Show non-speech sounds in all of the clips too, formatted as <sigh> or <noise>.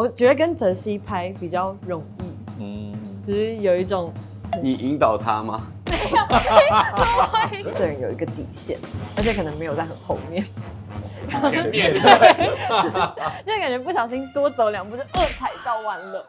我觉得跟泽熙拍比较容易，嗯，就是有一种你引导他吗？没 <laughs> 有这人有一个底线，而且可能没有在很后面，前面对，<laughs> 就感觉不小心多走两步就二踩到完了。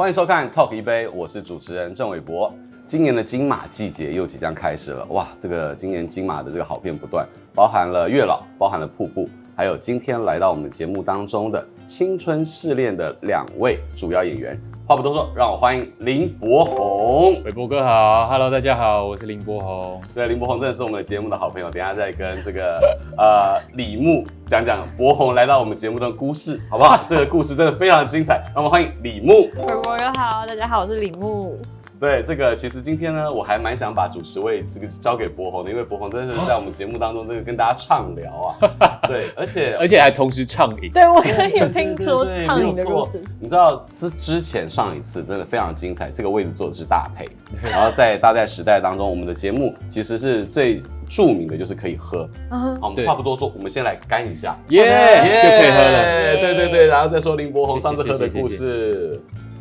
欢迎收看《Talk 一杯》，我是主持人郑伟博。今年的金马季节又即将开始了，哇！这个今年金马的这个好片不断，包含了《月老》，包含了《瀑布》，还有今天来到我们节目当中的《青春试炼》的两位主要演员。话不多说，让我欢迎林柏宏。伟博哥好，Hello，大家好，我是林柏宏。对，林柏宏真的是我们的节目的好朋友。等一下再跟这个呃李牧讲讲博宏来到我们节目的故事，好不好？这个故事真的非常精彩。那么欢迎李牧。各位朋友好，大家好，我是李牧。对，这个其实今天呢，我还蛮想把主持位这个交给柏宏的，因为柏宏真的是在我们节目当中这个跟大家畅聊啊。<laughs> 对，而且而且还同时畅饮。对，我刚刚有听说畅饮的故事。你知道是之前上一次真的非常精彩，这个位置坐的是大配，<laughs> 然后在大霈时代当中，我们的节目其实是最著名的就是可以喝。好，我们话不多说，我们先来干一下，耶，就可以喝了。对对对，然后再说林柏宏上次喝的故事。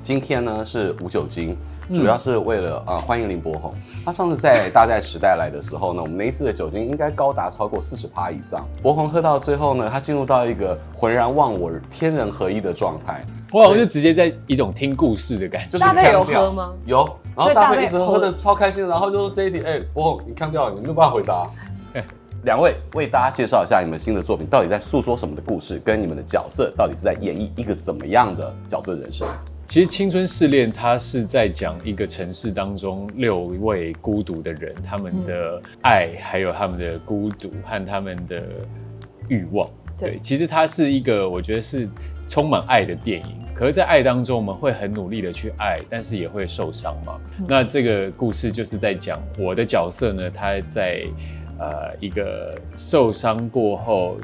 今天呢是无酒精，主要是为了呃欢迎林柏宏。他上次在大寨时代来的时候呢，我们那一次的酒精应该高达超过四十趴以上。柏宏喝到最后呢，他进入到一个浑然忘我、天人合一的状态。哇，我就直接在一种听故事的感觉。大霈有喝吗？有，然后大霈一直喝的超开心，然后就是这一题，哎，柏宏你看掉了，你没有办法回答。两位为大家介绍一下你们新的作品到底在诉说什么的故事，跟你们的角色到底是在演绎一个怎么样的角色人生。其实《青春试炼》它是在讲一个城市当中六位孤独的人，他们的爱，还有他们的孤独和他们的欲望。对，其实它是一个我觉得是充满爱的电影。可是，在爱当中，我们会很努力的去爱，但是也会受伤嘛。那这个故事就是在讲我的角色呢，他在呃一个受伤过后。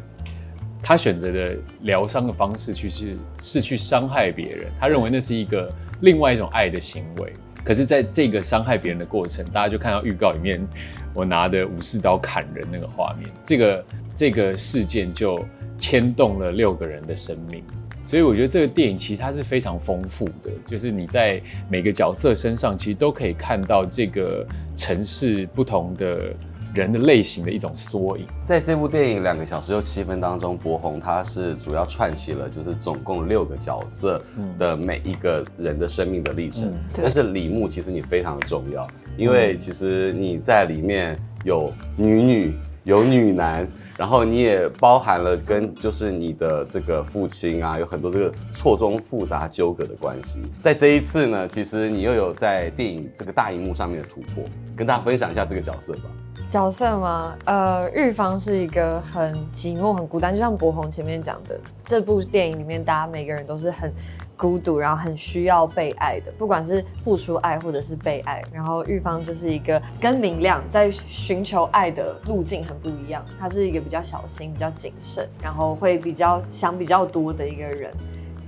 他选择的疗伤的方式，去是是去伤害别人。他认为那是一个另外一种爱的行为。可是，在这个伤害别人的过程，大家就看到预告里面，我拿的武士刀砍人那个画面。这个这个事件就牵动了六个人的生命。所以，我觉得这个电影其实它是非常丰富的，就是你在每个角色身上，其实都可以看到这个城市不同的。人的类型的一种缩影，在这部电影两个小时又七分当中，博宏他是主要串起了就是总共六个角色的每一个人的生命的历程。嗯、但是李牧其实你非常的重要，因为其实你在里面有女女有女男，然后你也包含了跟就是你的这个父亲啊，有很多这个错综复杂纠葛的关系。在这一次呢，其实你又有在电影这个大荧幕上面的突破，跟大家分享一下这个角色吧。角色吗？呃，玉芳是一个很寂寞、很孤单，就像博宏前面讲的，这部电影里面，大家每个人都是很孤独，然后很需要被爱的，不管是付出爱或者是被爱。然后玉芳就是一个跟明亮在寻求爱的路径很不一样，他是一个比较小心、比较谨慎，然后会比较想比较多的一个人。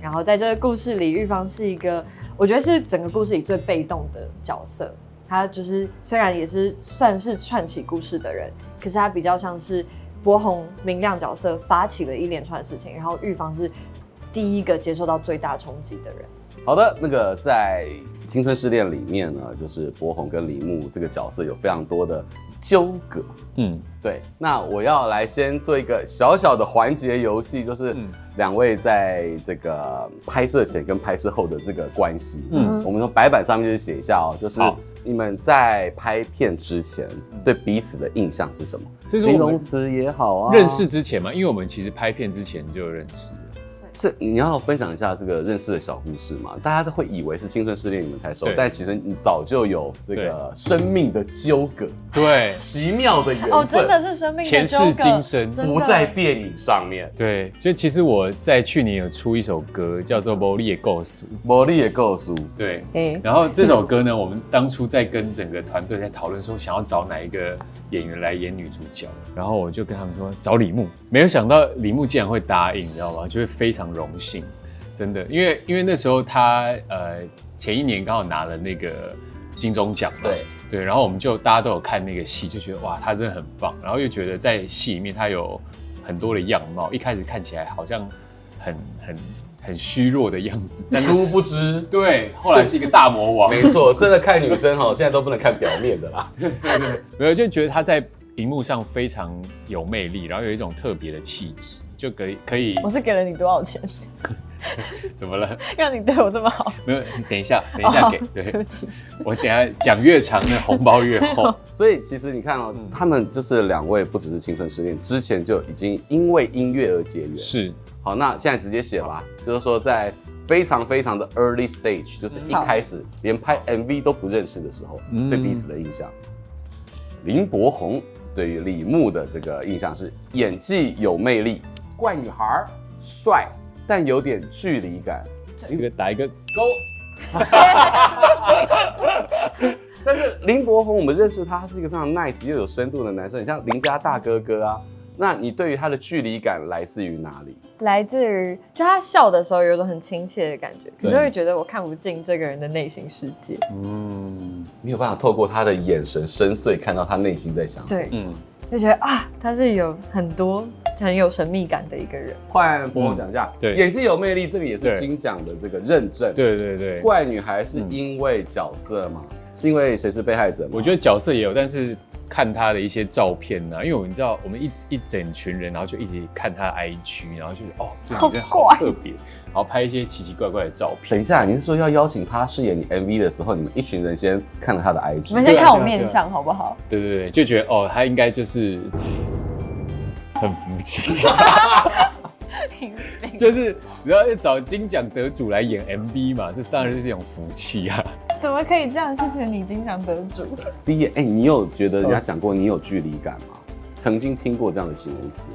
然后在这个故事里，玉芳是一个，我觉得是整个故事里最被动的角色。他就是虽然也是算是串起故事的人，可是他比较像是柏宏明亮角色发起了一连串事情，然后玉芳是第一个接受到最大冲击的人。好的，那个在《青春失恋》里面呢，就是柏宏跟李牧这个角色有非常多的纠葛。嗯，对。那我要来先做一个小小的环节游戏，就是两位在这个拍摄前跟拍摄后的这个关系。嗯，我们从白板上面就写一下哦，就是。你们在拍片之前对彼此的印象是什么？形容词也好啊。认识之前嘛，因为我们其实拍片之前就认识了。这你要分享一下这个认识的小故事嘛？大家都会以为是青春失恋你们才熟，但其实你早就有这个生命的纠葛，对，奇妙的缘分哦，真的是生命的纠葛，前世今生不在电影上面。对，所以其实我在去年有出一首歌，叫做《魔力的故事》，魔力的故事。对，然后这首歌呢，我们当初在跟整个团队在讨论说，想要找哪一个演员来演女主角，然后我就跟他们说找李牧，没有想到李牧竟然会答应，你知道吗？就会非常荣幸，真的，因为因为那时候他呃前一年刚好拿了那个金钟奖嘛，对。对，然后我们就大家都有看那个戏，就觉得哇他真的很棒，然后又觉得在戏里面他有很多的样貌，一开始看起来好像很很很虚弱的样子，但殊不知。<laughs> 对，后来是一个大魔王，没错，真的看女生哈，现在都不能看表面的啦，<laughs> 对对对，没有就觉得他在荧幕上非常有魅力，然后有一种特别的气质。就可以可以，我是给了你多少钱？<laughs> 怎么了？让你对我这么好？没有，你等一下，等一下给。<laughs> 对，对不起，我等下讲越长，那红包越厚。<laughs> 所以其实你看哦，嗯、他们就是两位，不只是青春失恋，之前就已经因为音乐而结缘。是。好，那现在直接写吧，就是说在非常非常的 early stage，就是一开始连拍 MV 都不认识的时候，嗯、对彼此的印象。林柏宏对于李牧的这个印象是演技有魅力。怪女孩，帅，但有点距离感。这个打一个勾。<laughs> 但是林柏宏，我们认识他，他是一个非常 nice 又有深度的男生，你像林家大哥哥啊。那你对于他的距离感来自于哪里？来自于就他笑的时候有一种很亲切的感觉，可是会觉得我看不进这个人的内心世界。嗯，没有办法透过他的眼神深邃看到他内心在想什么。对，嗯。就觉得啊，他是有很多很有神秘感的一个人。换柏宏讲一下，对，演技有魅力，这个也是金奖的这个认证。对对对，怪女孩是因为角色吗？是因为谁是被害者吗？我觉得角色也有，但是。看她的一些照片呢、啊，因为我们知道我们一一整群人，然后就一直看她的 IG，然后就是哦，这个女生好特别，然后拍一些奇奇怪怪的照片。等一下，你是说要邀请他饰演你 MV 的时候，你们一群人先看了他的 IG，你们先看我面相好不好？对对对，就觉得哦，他应该就是很服气，<laughs> 就是你要找金奖得主来演 MV 嘛，这当然是一种福气啊。怎么可以这样？谢谢你，金奖得主。第一，哎，你有觉得人家讲过你有距离感吗？曾经听过这样的形容词。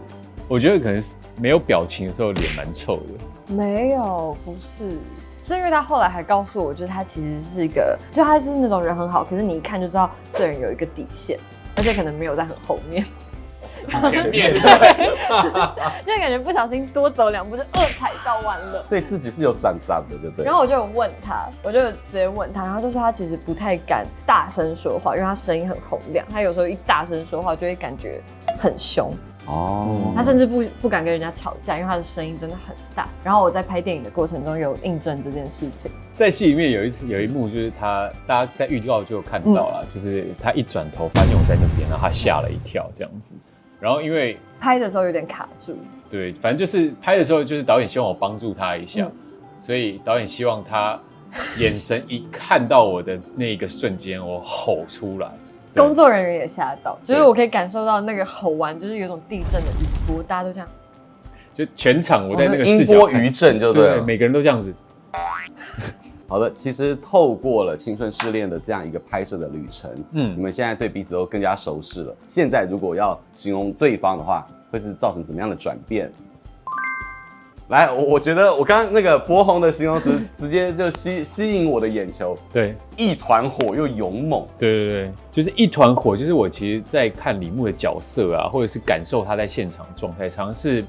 我觉得可能是没有表情的时候脸蛮臭的。没有，不是，是因为他后来还告诉我，就是他其实是一个，就他是那种人很好，可是你一看就知道这人有一个底线，而且可能没有在很后面。前面对，<laughs> 就感觉不小心多走两步就二踩到完了，所以自己是有长长的，对不对？然后我就有问他，我就直接问他，然后就说他其实不太敢大声说话，因为他声音很洪亮，他有时候一大声说话就会感觉很凶哦。他甚至不不敢跟人家吵架，因为他的声音真的很大。然后我在拍电影的过程中有印证这件事情，在戏里面有一次有一幕就是他，大家在预告就有看到了，嗯、就是他一转头发现我在那边，然后他吓了一跳，这样子。然后因为拍的时候有点卡住，对，反正就是拍的时候，就是导演希望我帮助他一下，嗯、所以导演希望他眼神一看到我的那一个瞬间，我吼出来。工作人员也吓到，就是我可以感受到那个吼完，就是有种地震的余波，大家都这样，就全场我在那个视角，音波余震，就对，对，每个人都这样子。好的，其实透过了青春试炼的这样一个拍摄的旅程，嗯，你们现在对彼此都更加熟识了。现在如果要形容对方的话，会是造成怎么样的转变？来，我我觉得我刚刚那个柏宏的形容词直接就吸吸引我的眼球，对，一团火又勇猛，对对对，就是一团火，就是我其实，在看李牧的角色啊，或者是感受他在现场状态，常常是。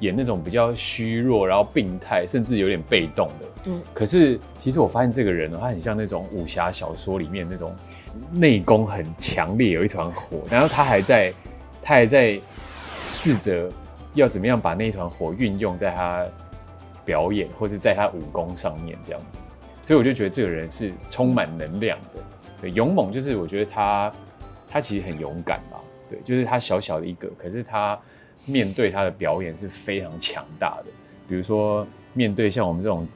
演那种比较虚弱，然后病态，甚至有点被动的。嗯，可是其实我发现这个人呢，他很像那种武侠小说里面那种内功很强烈，有一团火，然后他还在，他还在试着要怎么样把那一团火运用在他表演或是在他武功上面这样子。所以我就觉得这个人是充满能量的，对，勇猛就是我觉得他他其实很勇敢吧，对，就是他小小的一个，可是他。面对他的表演是非常强大的，比如说面对像我们这种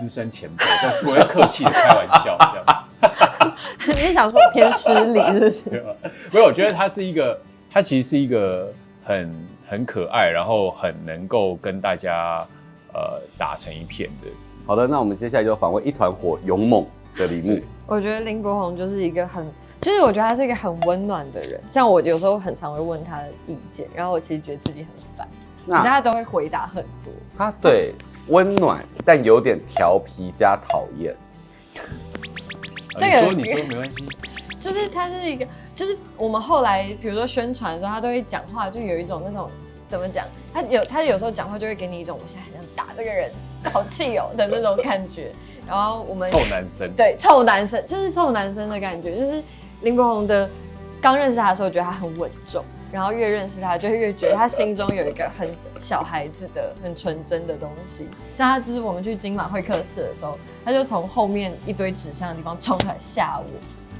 资深前辈，都不会客气的开玩笑这样。<laughs> 你是想说我偏失礼是不是？<laughs> 没有，我觉得他是一个，他其实是一个很很可爱，然后很能够跟大家呃打成一片的。好的，那我们接下来就访问一团火勇猛的李牧。我觉得林柏宏就是一个很，就是我觉得他是一个很温暖的人。像我有时候很常会问他的意见，然后我其实觉得自己很烦，可是他都会回答很多。他对温暖，但有点调皮加讨厌。这个、啊、你说你说 <laughs> 没关系，就是他是一个，就是我们后来比如说宣传的时候，他都会讲话，就有一种那种怎么讲，他有他有时候讲话就会给你一种我现在很想打这个人，好气哦的那种感觉。然后我们臭男生，对，臭男生就是臭男生的感觉，就是林柏宏的刚认识他的时候，觉得他很稳重，然后越认识他，就越觉得他心中有一个很小孩子的、很纯真的东西。像他就是我们去金马会客室的时候，他就从后面一堆纸箱的地方冲出来吓我，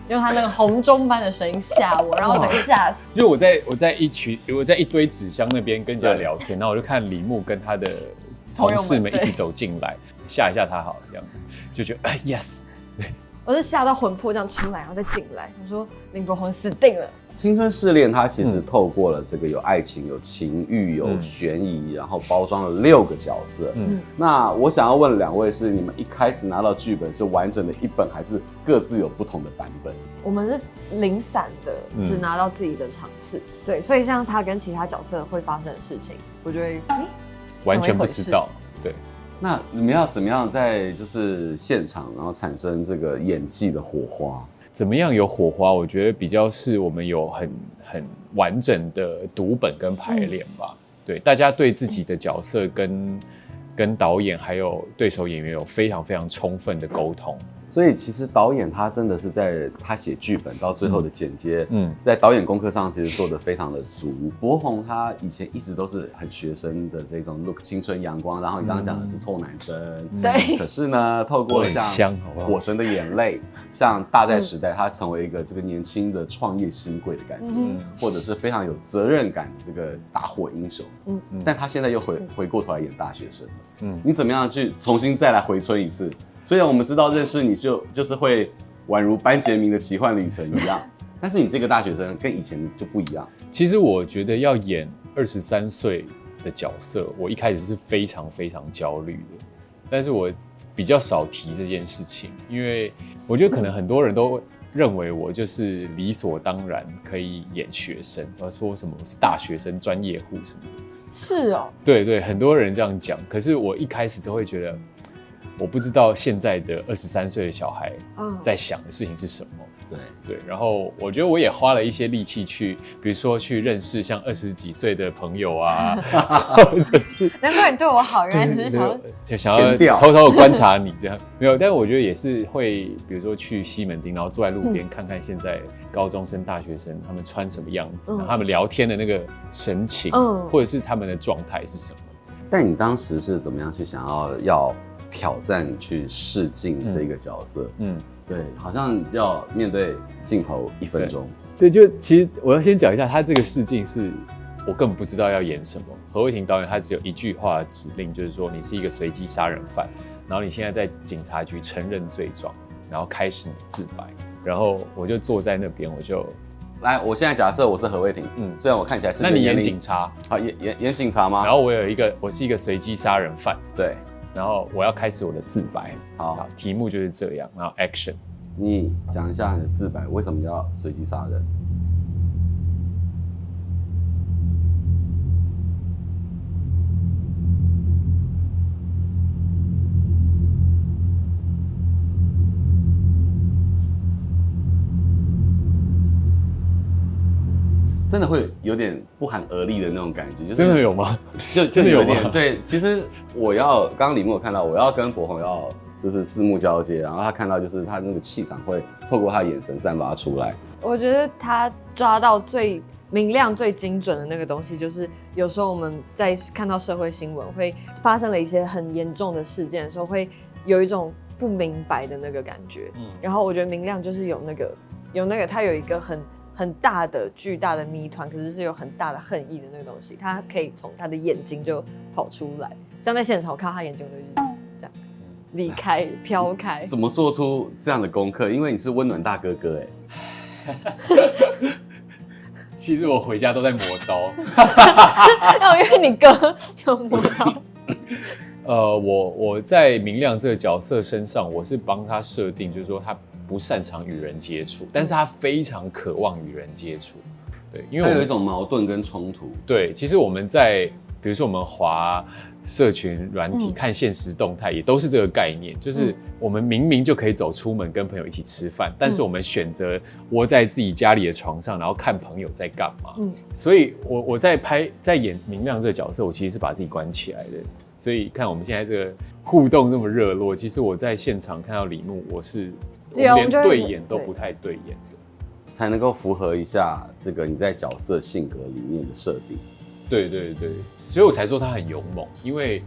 用他那个洪钟般的声音吓我，然后整个吓死。就我在我在一群我在一堆纸箱那边跟人家聊天，然后我就看李牧跟他的。同事们一起走进来，吓一下他好了，这样就觉得哎，yes，我是吓到魂魄这样出来，然后再进来。我说林柏宏死定了。青春试炼，它其实透过了这个有爱情、有情欲、有悬疑，然后包装了六个角色。嗯，那我想要问两位，是你们一开始拿到剧本是完整的一本，还是各自有不同的版本？我们是零散的，只拿到自己的场次。对，所以像他跟其他角色会发生的事情，我觉得。完全不知道，对。那你们要怎么样在就是现场，然后产生这个演技的火花？怎么样有火花？我觉得比较是我们有很很完整的读本跟排练吧。嗯、对，大家对自己的角色跟跟导演还有对手演员有非常非常充分的沟通。所以其实导演他真的是在他写剧本到最后的剪接，嗯，在导演功课上其实做的非常的足。博宏他以前一直都是很学生的这种 look 青春阳光，然后你刚刚讲的是臭男生，对。可是呢，透过像火神的眼泪，像大债时代，他成为一个这个年轻的创业新贵的感觉，或者是非常有责任感的这个打火英雄，嗯嗯。但他现在又回回过头来演大学生，嗯，你怎么样去重新再来回春一次？虽然我们知道认识你就就是会宛如班杰明的奇幻旅程一样，<laughs> 但是你这个大学生跟以前就不一样。其实我觉得要演二十三岁的角色，我一开始是非常非常焦虑的，但是我比较少提这件事情，因为我觉得可能很多人都认为我就是理所当然可以演学生，说说什么是大学生专业户什么的。是哦，对对，很多人这样讲，可是我一开始都会觉得。我不知道现在的二十三岁的小孩在想的事情是什么。对对，然后我觉得我也花了一些力气去，比如说去认识像二十几岁的朋友啊，<laughs> 或者是 <laughs> 难怪你对我好，原来只是想要就想要偷偷的观察你这样，没有，<laughs> 但是我觉得也是会，比如说去西门町，然后坐在路边看看现在高中生、大学生他们穿什么样子，然后他们聊天的那个神情，或者是他们的状态是什么。但你当时是怎么样去想要要？挑战去试镜这个角色，嗯，嗯对，好像要面对镜头一分钟，对，就其实我要先讲一下，他这个试镜是我根本不知道要演什么。何伟霆导演他只有一句话的指令，就是说你是一个随机杀人犯，然后你现在在警察局承认罪状，然后开始你自白，然后我就坐在那边，我就来，我现在假设我是何伟霆，嗯，虽然我看起来是，那你演警察，好演演演警察吗？然后我有一个，我是一个随机杀人犯，对。然后我要开始我的自白，好，好，题目就是这样，然后 action，你讲一下你的自白，为什么要随机杀人？真的会有点不寒而栗的那种感觉，就是真的有吗？就真的有点对。其实我要刚刚李牧有看到，我要跟柏宏要就是四目交接，然后他看到就是他那个气场会透过他眼神散发出来。我觉得他抓到最明亮、最精准的那个东西，就是有时候我们在看到社会新闻会发生了一些很严重的事件的时候，会有一种不明白的那个感觉。嗯，然后我觉得明亮就是有那个有那个他有一个很。很大的巨大的谜团，可是是有很大的恨意的那个东西，他可以从他的眼睛就跑出来。像在现场，我看到他眼睛，我就这样离开 <laughs> 飘开。怎么做出这样的功课？因为你是温暖大哥哥哎。<laughs> 其实我回家都在磨刀。<laughs> 哦，因为你哥有磨刀。呃，我我在明亮这个角色身上，我是帮他设定，就是说他不擅长与人接触，但是他非常渴望与人接触。对，因为我有一种矛盾跟冲突。对，其实我们在比如说我们滑社群软体、嗯、看现实动态，也都是这个概念，就是我们明明就可以走出门跟朋友一起吃饭，嗯、但是我们选择窝在自己家里的床上，然后看朋友在干嘛。嗯，所以我我在拍在演明亮这个角色，我其实是把自己关起来的。所以看我们现在这个互动这么热络，其实我在现场看到李牧，我是连对眼都不太对眼的，才能够符合一下这个你在角色性格里面的设定。对对对，所以我才说他很勇猛，因为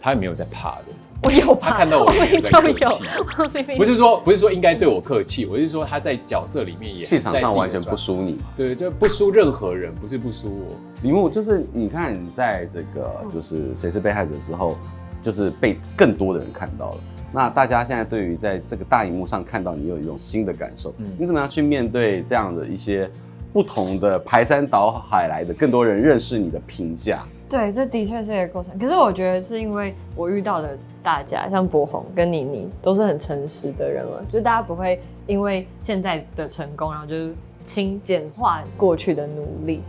他也没有在怕的。我有怕，他看到我也在客气。有不是说不是说应该对我客气，我是说他在角色里面也气场上完全不输你。对，就不输任何人，不是不输我。李牧就是你看你在这个就是谁是被害者之后，就是被更多的人看到了。那大家现在对于在这个大荧幕上看到你有一种新的感受，嗯，你怎么样去面对这样的一些不同的排山倒海来的更多人认识你的评价？对，这的确是一个过程。可是我觉得是因为我遇到的大家，像博宏跟妮妮，都是很诚实的人了，就是大家不会因为现在的成功，然后就是轻简化过去的努力。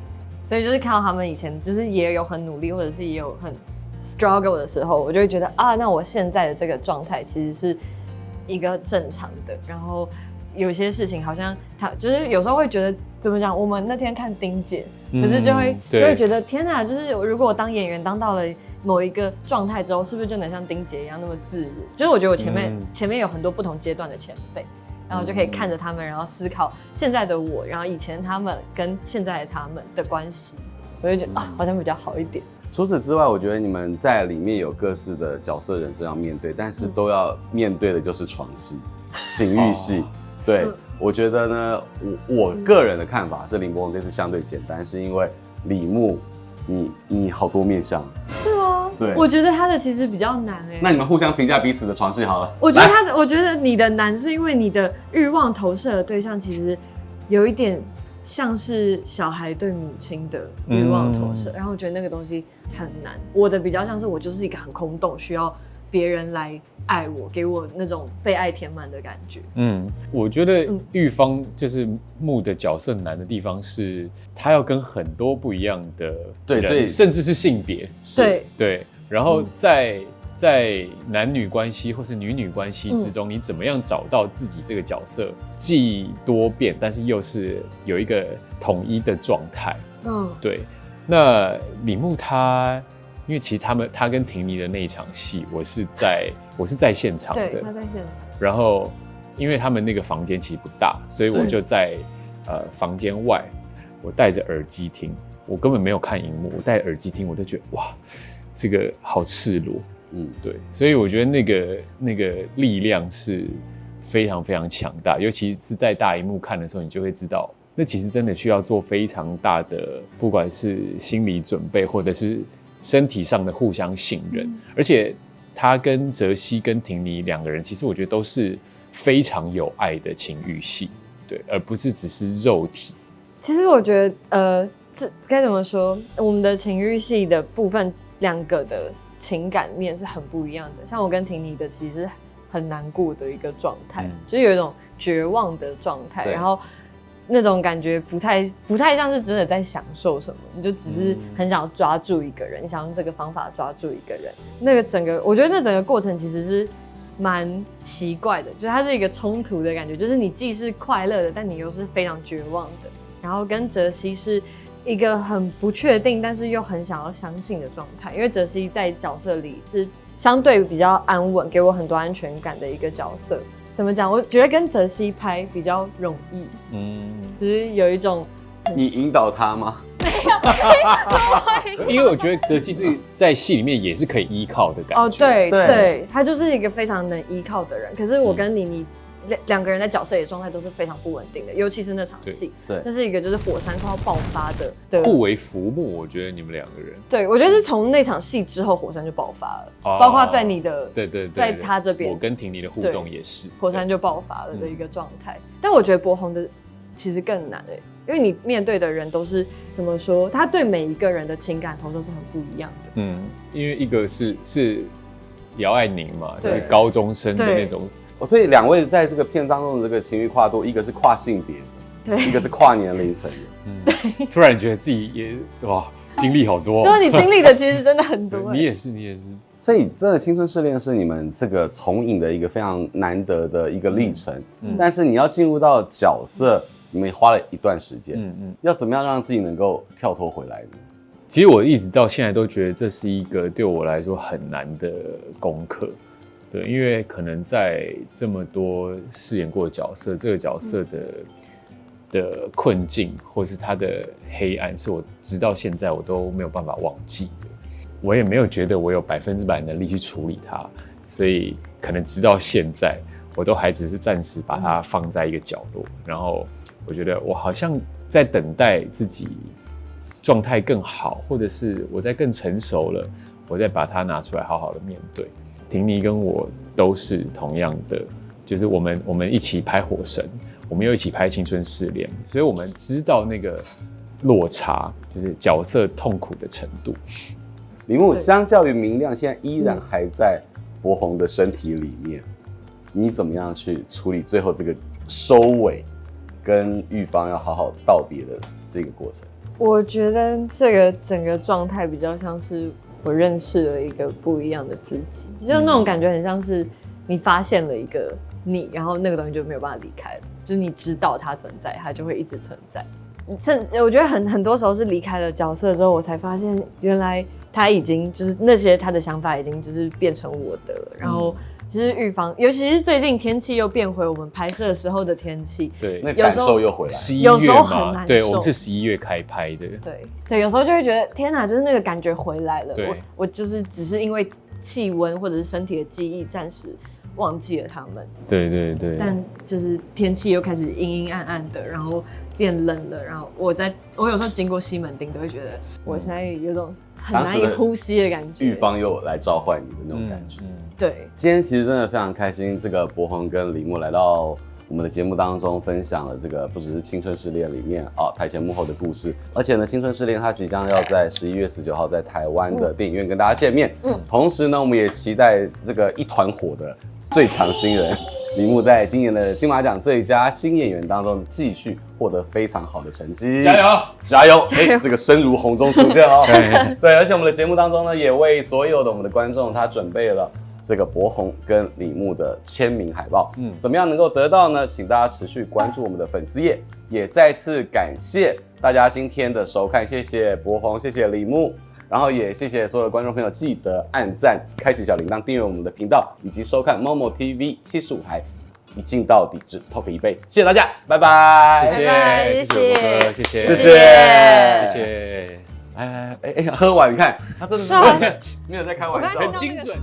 所以就是看到他们以前就是也有很努力，或者是也有很 struggle 的时候，我就会觉得啊，那我现在的这个状态其实是一个正常的。然后有些事情好像他就是有时候会觉得怎么讲？我们那天看丁姐，可是就会、嗯、就会觉得天哪，就是如果我当演员当到了某一个状态之后，是不是就能像丁姐一样那么自如？就是我觉得我前面、嗯、前面有很多不同阶段的前辈。然后就可以看着他们，然后思考现在的我，然后以前他们跟现在的他们的关系，我就觉得啊，好像比较好一点。除此之外，我觉得你们在里面有各自的角色人生要面对，但是都要面对的就是床戏、情欲戏。对，我觉得呢，我我个人的看法是林柏宏这次相对简单，是因为李牧，你你好多面相。是吗？对，我觉得他的其实比较难哎。那你们互相评价彼此的床戏好了。我觉得他的，我觉得你的难是因为你的欲望投射的对象其实有一点像是小孩对母亲的欲望投射，嗯、然后我觉得那个东西很难。我的比较像是我就是一个很空洞，需要别人来爱我，给我那种被爱填满的感觉。嗯，我觉得玉芳就是木的角色难的地方是，他要跟很多不一样的对，所以甚至是性别，对对。然后在在男女关系或是女女关系之中，你怎么样找到自己这个角色，既多变，但是又是有一个统一的状态？嗯，对。那李牧他。因为其实他们他跟婷妮的那一场戏，我是在我是在现场的，对，他在现场。然后，因为他们那个房间其实不大，所以我就在呃房间外，我戴着耳机听，我根本没有看荧幕，我戴耳机听，我就觉得哇，这个好赤裸，嗯，对，所以我觉得那个那个力量是非常非常强大，尤其是在大荧幕看的时候，你就会知道，那其实真的需要做非常大的，不管是心理准备或者是。身体上的互相信任，而且他跟泽熙跟婷妮两个人，其实我觉得都是非常有爱的情欲戏，对，而不是只是肉体。其实我觉得，呃，这该怎么说？我们的情欲戏的部分，两个的情感面是很不一样的。像我跟婷妮的，其实很难过的一个状态，嗯、就是有一种绝望的状态，然后。那种感觉不太不太像是真的在享受什么，你就只是很想要抓住一个人，你想用这个方法抓住一个人。那个整个，我觉得那整个过程其实是蛮奇怪的，就是它是一个冲突的感觉，就是你既是快乐的，但你又是非常绝望的。然后跟泽西是一个很不确定，但是又很想要相信的状态，因为哲熙在角色里是相对比较安稳，给我很多安全感的一个角色。怎么讲？我觉得跟哲熙拍比较容易，嗯，就是有一种你引导他吗？没有，因为我觉得泽熙是在戏里面也是可以依靠的感觉。哦，对对，对，他就是一个非常能依靠的人。可是我跟妮妮。两两个人在角色里的状态都是非常不稳定的，尤其是那场戏，对，那是一个就是火山快要爆发的，对，互为浮木。我觉得你们两个人，对，我觉得是从那场戏之后火山就爆发了，哦、包括在你的，对对，对，在他这边，我跟婷妮的互动也是，火山就爆发了的一个状态。嗯、但我觉得柏宏的其实更难诶，因为你面对的人都是怎么说，他对每一个人的情感投射是很不一样的。嗯，因为一个是是姚爱宁嘛，就是高中生的那种，所以两位在这个片当中的这个情欲跨度，一个是跨性别，对，一个是跨年龄层的。嗯，对。突然觉得自己也哇，经历好多。就是你经历的其实真的很多。你也是，你也是。所以，真的青春试炼是你们这个从影的一个非常难得的一个历程。嗯，但是你要进入到角色，嗯、你们花了一段时间。嗯嗯，要怎么样让自己能够跳脱回来呢？其实我一直到现在都觉得这是一个对我来说很难的功课。对，因为可能在这么多饰演过的角色，这个角色的、嗯、的困境或是他的黑暗，是我直到现在我都没有办法忘记的。我也没有觉得我有百分之百能力去处理它，所以可能直到现在，我都还只是暂时把它放在一个角落。然后我觉得我好像在等待自己状态更好，或者是我在更成熟了，我再把它拿出来好好的面对。婷妮跟我都是同样的，就是我们我们一起拍《火神》，我们又一起拍《青春试炼》，所以我们知道那个落差，就是角色痛苦的程度。李牧相较于明亮，现在依然还在柏宏的身体里面。你怎么样去处理最后这个收尾，跟玉芳要好好道别的这个过程？我觉得这个整个状态比较像是我认识了一个不一样的自己，就那种感觉很像是你发现了一个你，然后那个东西就没有办法离开了，就是你知道它存在，它就会一直存在。趁我觉得很很多时候是离开了角色之后，我才发现原来。他已经就是那些他的想法已经就是变成我的，然后其实预防，尤其是最近天气又变回我们拍摄时候的天气，对，那感受又回来，有时候很难受，对，我们是十一月开拍的，对对，有时候就会觉得天哪，就是那个感觉回来了，我我就是只是因为气温或者是身体的记忆暂时忘记了他们，对对对，但就是天气又开始阴阴暗暗的，然后变冷了，然后我在我有时候经过西门町都会觉得我现在有种。很难以呼吸的感觉，玉芳又来召唤你的那种感觉。嗯，对。今天其实真的非常开心，这个柏宏跟李牧来到我们的节目当中，分享了这个不只是《青春试恋》里面啊台前幕后的故事，而且呢，《青春试恋》它即将要在十一月十九号在台湾的电影院跟大家见面。嗯。同时呢，我们也期待这个一团火的最强新人。李牧在今年的金马奖最佳新演员当中继续获得非常好的成绩，加油 <laughs> 加油！哎、欸，这个声如洪钟出现哦。<laughs> <laughs> 对，而且我们的节目当中呢，也为所有的我们的观众他准备了这个柏宏跟李牧的签名海报。嗯，怎么样能够得到呢？请大家持续关注我们的粉丝页，也再次感谢大家今天的收看，谢谢柏宏，谢谢李牧。然后也谢谢所有的观众朋友，记得按赞、开启小铃铛、订阅我们的频道，以及收看 Momo TV 七十五台，一镜到底只 Talk 一杯，谢谢大家，拜拜，谢谢，谢谢，谢谢，谢谢，谢谢，哎哎哎，喝完你看，他真的是 <laughs> 没有在开玩笑，很精准。